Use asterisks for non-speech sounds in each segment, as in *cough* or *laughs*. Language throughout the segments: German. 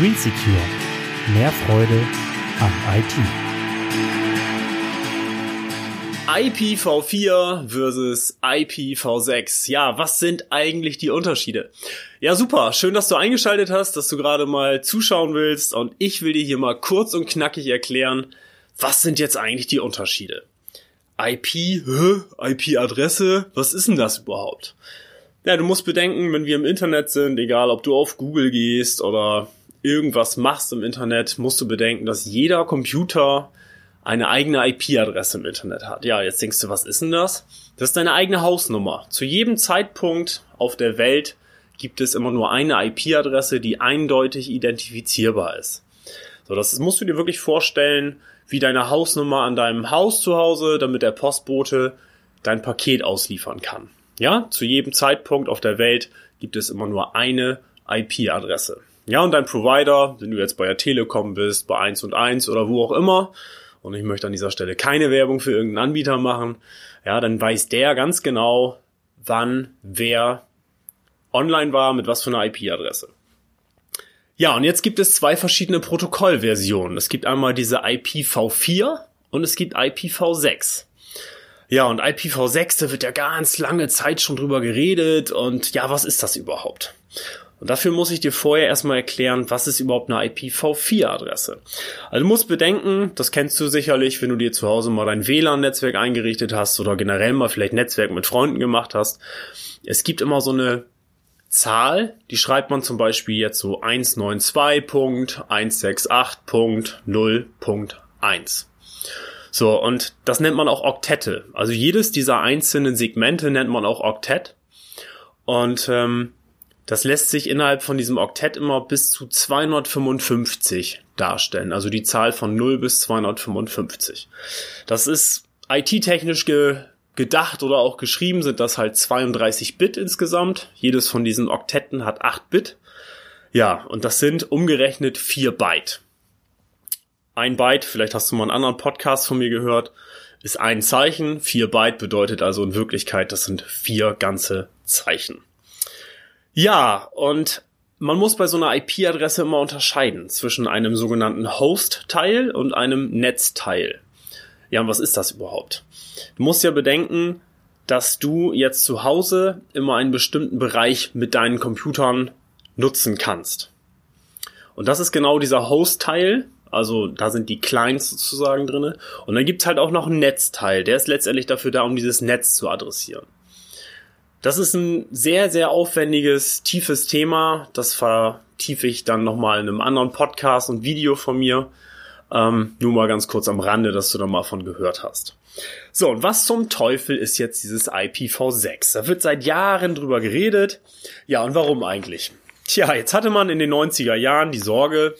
Green Secure. Mehr Freude am IT. IPv4 versus IPv6. Ja, was sind eigentlich die Unterschiede? Ja, super. Schön, dass du eingeschaltet hast, dass du gerade mal zuschauen willst und ich will dir hier mal kurz und knackig erklären, was sind jetzt eigentlich die Unterschiede? IP, IP-Adresse, was ist denn das überhaupt? Ja, du musst bedenken, wenn wir im Internet sind, egal ob du auf Google gehst oder irgendwas machst im Internet, musst du bedenken, dass jeder Computer eine eigene IP-Adresse im Internet hat. Ja, jetzt denkst du, was ist denn das? Das ist deine eigene Hausnummer. Zu jedem Zeitpunkt auf der Welt gibt es immer nur eine IP-Adresse, die eindeutig identifizierbar ist. So, das musst du dir wirklich vorstellen, wie deine Hausnummer an deinem Haus zu Hause, damit der Postbote dein Paket ausliefern kann. Ja, zu jedem Zeitpunkt auf der Welt gibt es immer nur eine IP-Adresse. Ja, und dein Provider, wenn du jetzt bei der Telekom bist, bei 1 und 1 oder wo auch immer, und ich möchte an dieser Stelle keine Werbung für irgendeinen Anbieter machen, ja, dann weiß der ganz genau, wann wer online war, mit was für einer IP-Adresse. Ja, und jetzt gibt es zwei verschiedene Protokollversionen. Es gibt einmal diese IPv4 und es gibt IPv6. Ja, und IPv6, da wird ja ganz lange Zeit schon drüber geredet und ja, was ist das überhaupt? Und dafür muss ich dir vorher erstmal erklären, was ist überhaupt eine IPv4-Adresse. Also du musst bedenken, das kennst du sicherlich, wenn du dir zu Hause mal dein WLAN-Netzwerk eingerichtet hast oder generell mal vielleicht Netzwerk mit Freunden gemacht hast. Es gibt immer so eine Zahl, die schreibt man zum Beispiel jetzt so 192.168.0.1. So, und das nennt man auch Oktette. Also jedes dieser einzelnen Segmente nennt man auch Oktett. Und ähm, das lässt sich innerhalb von diesem Oktett immer bis zu 255 darstellen. Also die Zahl von 0 bis 255. Das ist IT-technisch ge gedacht oder auch geschrieben sind das halt 32 Bit insgesamt. Jedes von diesen Oktetten hat 8 Bit. Ja, und das sind umgerechnet 4 Byte. Ein Byte, vielleicht hast du mal einen anderen Podcast von mir gehört, ist ein Zeichen. 4 Byte bedeutet also in Wirklichkeit, das sind vier ganze Zeichen. Ja, und man muss bei so einer IP-Adresse immer unterscheiden zwischen einem sogenannten Host-Teil und einem Netzteil. Ja, und was ist das überhaupt? Du musst ja bedenken, dass du jetzt zu Hause immer einen bestimmten Bereich mit deinen Computern nutzen kannst. Und das ist genau dieser Host-Teil. Also da sind die Clients sozusagen drinne. Und dann gibt's halt auch noch einen Netzteil. Der ist letztendlich dafür da, um dieses Netz zu adressieren. Das ist ein sehr, sehr aufwendiges, tiefes Thema. Das vertiefe ich dann nochmal in einem anderen Podcast und Video von mir. Ähm, nur mal ganz kurz am Rande, dass du da mal von gehört hast. So, und was zum Teufel ist jetzt dieses IPv6? Da wird seit Jahren drüber geredet. Ja, und warum eigentlich? Tja, jetzt hatte man in den 90er Jahren die Sorge,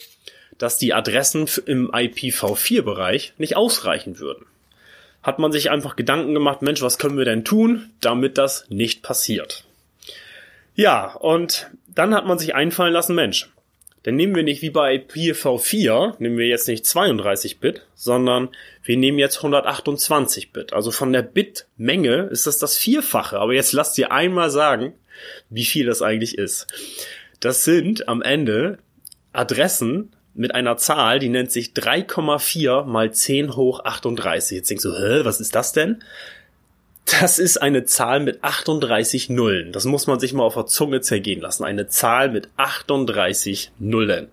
dass die Adressen im IPv4-Bereich nicht ausreichen würden. Hat man sich einfach Gedanken gemacht, Mensch, was können wir denn tun, damit das nicht passiert? Ja, und dann hat man sich einfallen lassen, Mensch, dann nehmen wir nicht wie bei IPv4, nehmen wir jetzt nicht 32 Bit, sondern wir nehmen jetzt 128 Bit. Also von der Bitmenge ist das das Vierfache. Aber jetzt lasst dir einmal sagen, wie viel das eigentlich ist. Das sind am Ende Adressen mit einer Zahl, die nennt sich 3,4 mal 10 hoch 38. Jetzt denkst du, hä, was ist das denn? Das ist eine Zahl mit 38 Nullen. Das muss man sich mal auf der Zunge zergehen lassen. Eine Zahl mit 38 Nullen.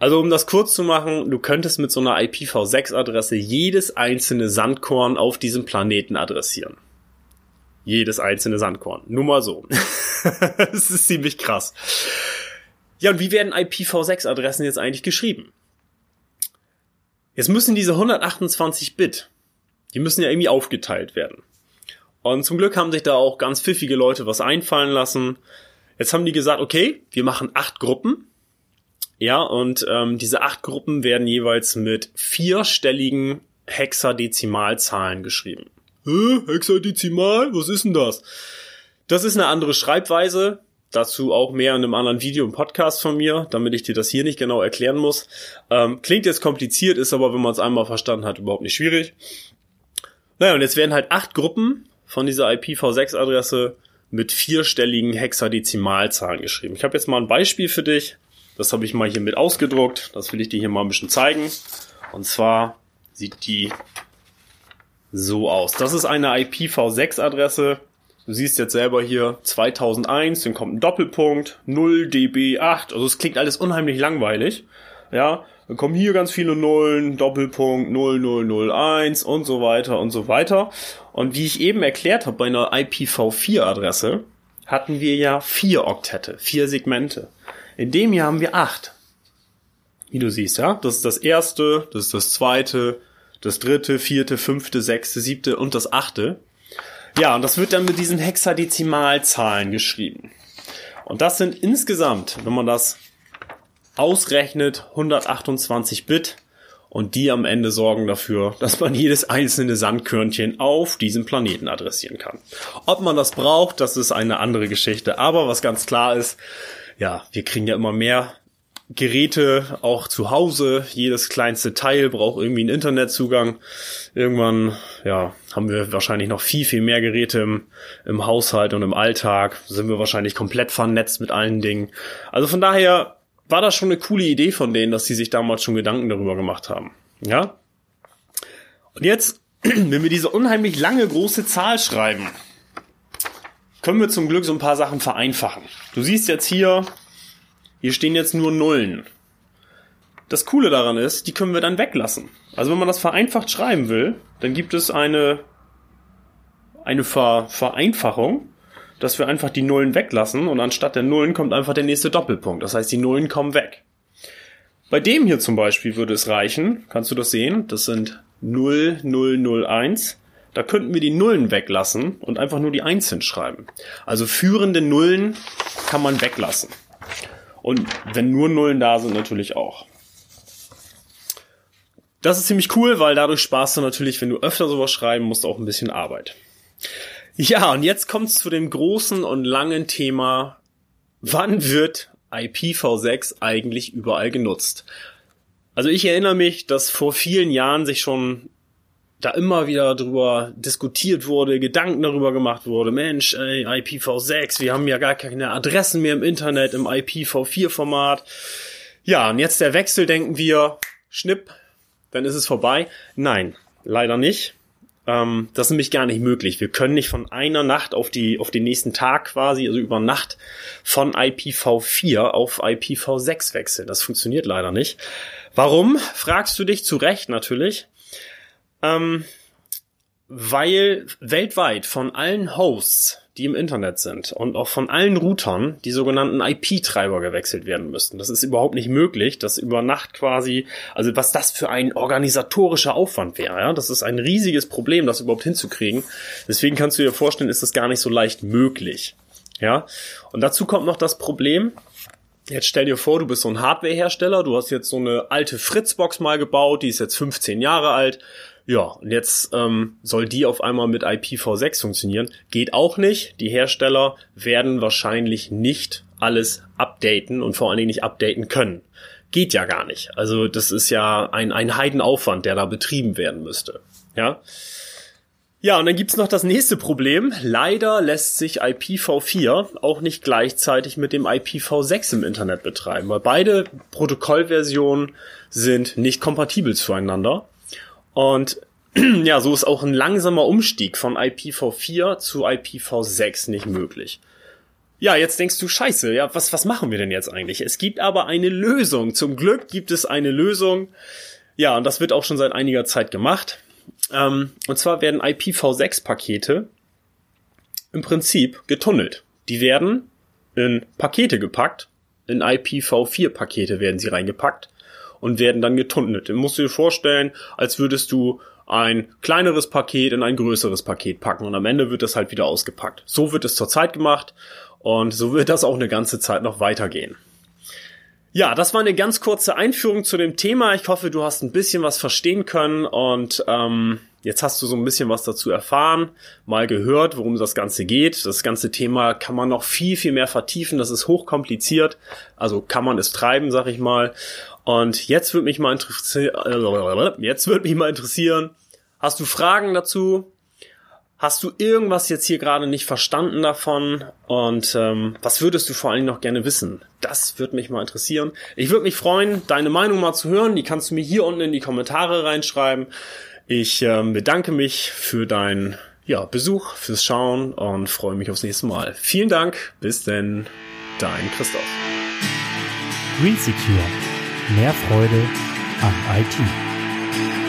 Also um das kurz zu machen, du könntest mit so einer IPv6-Adresse jedes einzelne Sandkorn auf diesem Planeten adressieren. Jedes einzelne Sandkorn. Nur mal so. *laughs* das ist ziemlich krass. Ja, und wie werden IPv6-Adressen jetzt eigentlich geschrieben? Jetzt müssen diese 128 Bit die müssen ja irgendwie aufgeteilt werden. Und zum Glück haben sich da auch ganz pfiffige Leute was einfallen lassen. Jetzt haben die gesagt, okay, wir machen acht Gruppen. Ja, und ähm, diese acht Gruppen werden jeweils mit vierstelligen Hexadezimalzahlen geschrieben. Hä? Hexadezimal? Was ist denn das? Das ist eine andere Schreibweise. Dazu auch mehr in einem anderen Video im Podcast von mir, damit ich dir das hier nicht genau erklären muss. Ähm, klingt jetzt kompliziert, ist aber, wenn man es einmal verstanden hat, überhaupt nicht schwierig. Naja, und jetzt werden halt acht Gruppen von dieser IPv6-Adresse mit vierstelligen Hexadezimalzahlen geschrieben. Ich habe jetzt mal ein Beispiel für dich. Das habe ich mal hier mit ausgedruckt. Das will ich dir hier mal ein bisschen zeigen. Und zwar sieht die so aus. Das ist eine IPv6-Adresse. Du siehst jetzt selber hier 2001, dann kommt ein Doppelpunkt, 0 dB8. Also es klingt alles unheimlich langweilig. Ja, dann kommen hier ganz viele Nullen, Doppelpunkt 0001 und so weiter und so weiter. Und wie ich eben erklärt habe, bei einer IPv4-Adresse hatten wir ja vier Oktette, vier Segmente. In dem hier haben wir acht. Wie du siehst, ja. Das ist das erste, das ist das zweite, das dritte, vierte, fünfte, sechste, siebte und das achte. Ja, und das wird dann mit diesen Hexadezimalzahlen geschrieben. Und das sind insgesamt, wenn man das ausrechnet, 128 Bit. Und die am Ende sorgen dafür, dass man jedes einzelne Sandkörnchen auf diesem Planeten adressieren kann. Ob man das braucht, das ist eine andere Geschichte. Aber was ganz klar ist, ja, wir kriegen ja immer mehr Geräte auch zu Hause. Jedes kleinste Teil braucht irgendwie einen Internetzugang. Irgendwann, ja, haben wir wahrscheinlich noch viel, viel mehr Geräte im, im Haushalt und im Alltag. Sind wir wahrscheinlich komplett vernetzt mit allen Dingen. Also von daher war das schon eine coole Idee von denen, dass sie sich damals schon Gedanken darüber gemacht haben. Ja? Und jetzt, *clears throat* wenn wir diese unheimlich lange große Zahl schreiben, können wir zum Glück so ein paar Sachen vereinfachen. Du siehst jetzt hier, hier stehen jetzt nur Nullen. Das Coole daran ist, die können wir dann weglassen. Also wenn man das vereinfacht schreiben will, dann gibt es eine, eine Ver Vereinfachung dass wir einfach die Nullen weglassen und anstatt der Nullen kommt einfach der nächste Doppelpunkt. Das heißt, die Nullen kommen weg. Bei dem hier zum Beispiel würde es reichen, kannst du das sehen, das sind 0, 0, 0, 1. Da könnten wir die Nullen weglassen und einfach nur die 1 hinschreiben. Also führende Nullen kann man weglassen. Und wenn nur Nullen da sind, natürlich auch. Das ist ziemlich cool, weil dadurch sparst du natürlich, wenn du öfter sowas schreiben musst, auch ein bisschen Arbeit. Ja, und jetzt kommt's zu dem großen und langen Thema, wann wird IPv6 eigentlich überall genutzt? Also ich erinnere mich, dass vor vielen Jahren sich schon da immer wieder drüber diskutiert wurde, Gedanken darüber gemacht wurde, Mensch, ey, IPv6, wir haben ja gar keine Adressen mehr im Internet im IPv4-Format. Ja, und jetzt der Wechsel, denken wir, schnipp, dann ist es vorbei. Nein, leider nicht. Ähm, das ist nämlich gar nicht möglich. Wir können nicht von einer Nacht auf die auf den nächsten Tag quasi, also über Nacht von IPv4 auf IPv6 wechseln. Das funktioniert leider nicht. Warum? Fragst du dich zu Recht natürlich. Ähm, weil weltweit von allen Hosts die im Internet sind und auch von allen Routern die sogenannten IP-Treiber gewechselt werden müssten. Das ist überhaupt nicht möglich, dass über Nacht quasi, also was das für ein organisatorischer Aufwand wäre. Ja? Das ist ein riesiges Problem, das überhaupt hinzukriegen. Deswegen kannst du dir vorstellen, ist das gar nicht so leicht möglich. Ja, und dazu kommt noch das Problem, Jetzt stell dir vor, du bist so ein Hardwarehersteller, du hast jetzt so eine alte Fritzbox mal gebaut, die ist jetzt 15 Jahre alt. Ja, und jetzt ähm, soll die auf einmal mit IPv6 funktionieren. Geht auch nicht. Die Hersteller werden wahrscheinlich nicht alles updaten und vor allen Dingen nicht updaten können. Geht ja gar nicht. Also das ist ja ein, ein Heidenaufwand, der da betrieben werden müsste. Ja. Ja, und dann gibt's noch das nächste Problem. Leider lässt sich IPv4 auch nicht gleichzeitig mit dem IPv6 im Internet betreiben, weil beide Protokollversionen sind nicht kompatibel zueinander. Und *clears throat* ja, so ist auch ein langsamer Umstieg von IPv4 zu IPv6 nicht möglich. Ja, jetzt denkst du, scheiße, ja, was, was machen wir denn jetzt eigentlich? Es gibt aber eine Lösung. Zum Glück gibt es eine Lösung. Ja, und das wird auch schon seit einiger Zeit gemacht. Ähm, und zwar werden IPv6-Pakete im Prinzip getunnelt. Die werden in Pakete gepackt. In IPv4-Pakete werden sie reingepackt und werden dann getunnelt. Den musst du dir vorstellen, als würdest du ein kleineres Paket in ein größeres Paket packen und am Ende wird das halt wieder ausgepackt. So wird es zurzeit gemacht und so wird das auch eine ganze Zeit noch weitergehen. Ja, das war eine ganz kurze Einführung zu dem Thema. Ich hoffe, du hast ein bisschen was verstehen können und ähm, jetzt hast du so ein bisschen was dazu erfahren, mal gehört, worum das Ganze geht. Das ganze Thema kann man noch viel, viel mehr vertiefen. Das ist hochkompliziert. Also kann man es treiben, sag ich mal. Und jetzt würde mich mal interessieren, jetzt würde mich mal interessieren, hast du Fragen dazu? Hast du irgendwas jetzt hier gerade nicht verstanden davon? Und ähm, was würdest du vor allen Dingen noch gerne wissen? Das würde mich mal interessieren. Ich würde mich freuen, deine Meinung mal zu hören. Die kannst du mir hier unten in die Kommentare reinschreiben. Ich ähm, bedanke mich für deinen ja, Besuch, fürs Schauen und freue mich aufs nächste Mal. Vielen Dank. Bis denn. Dein Christoph. Green Secure. Mehr Freude am IT.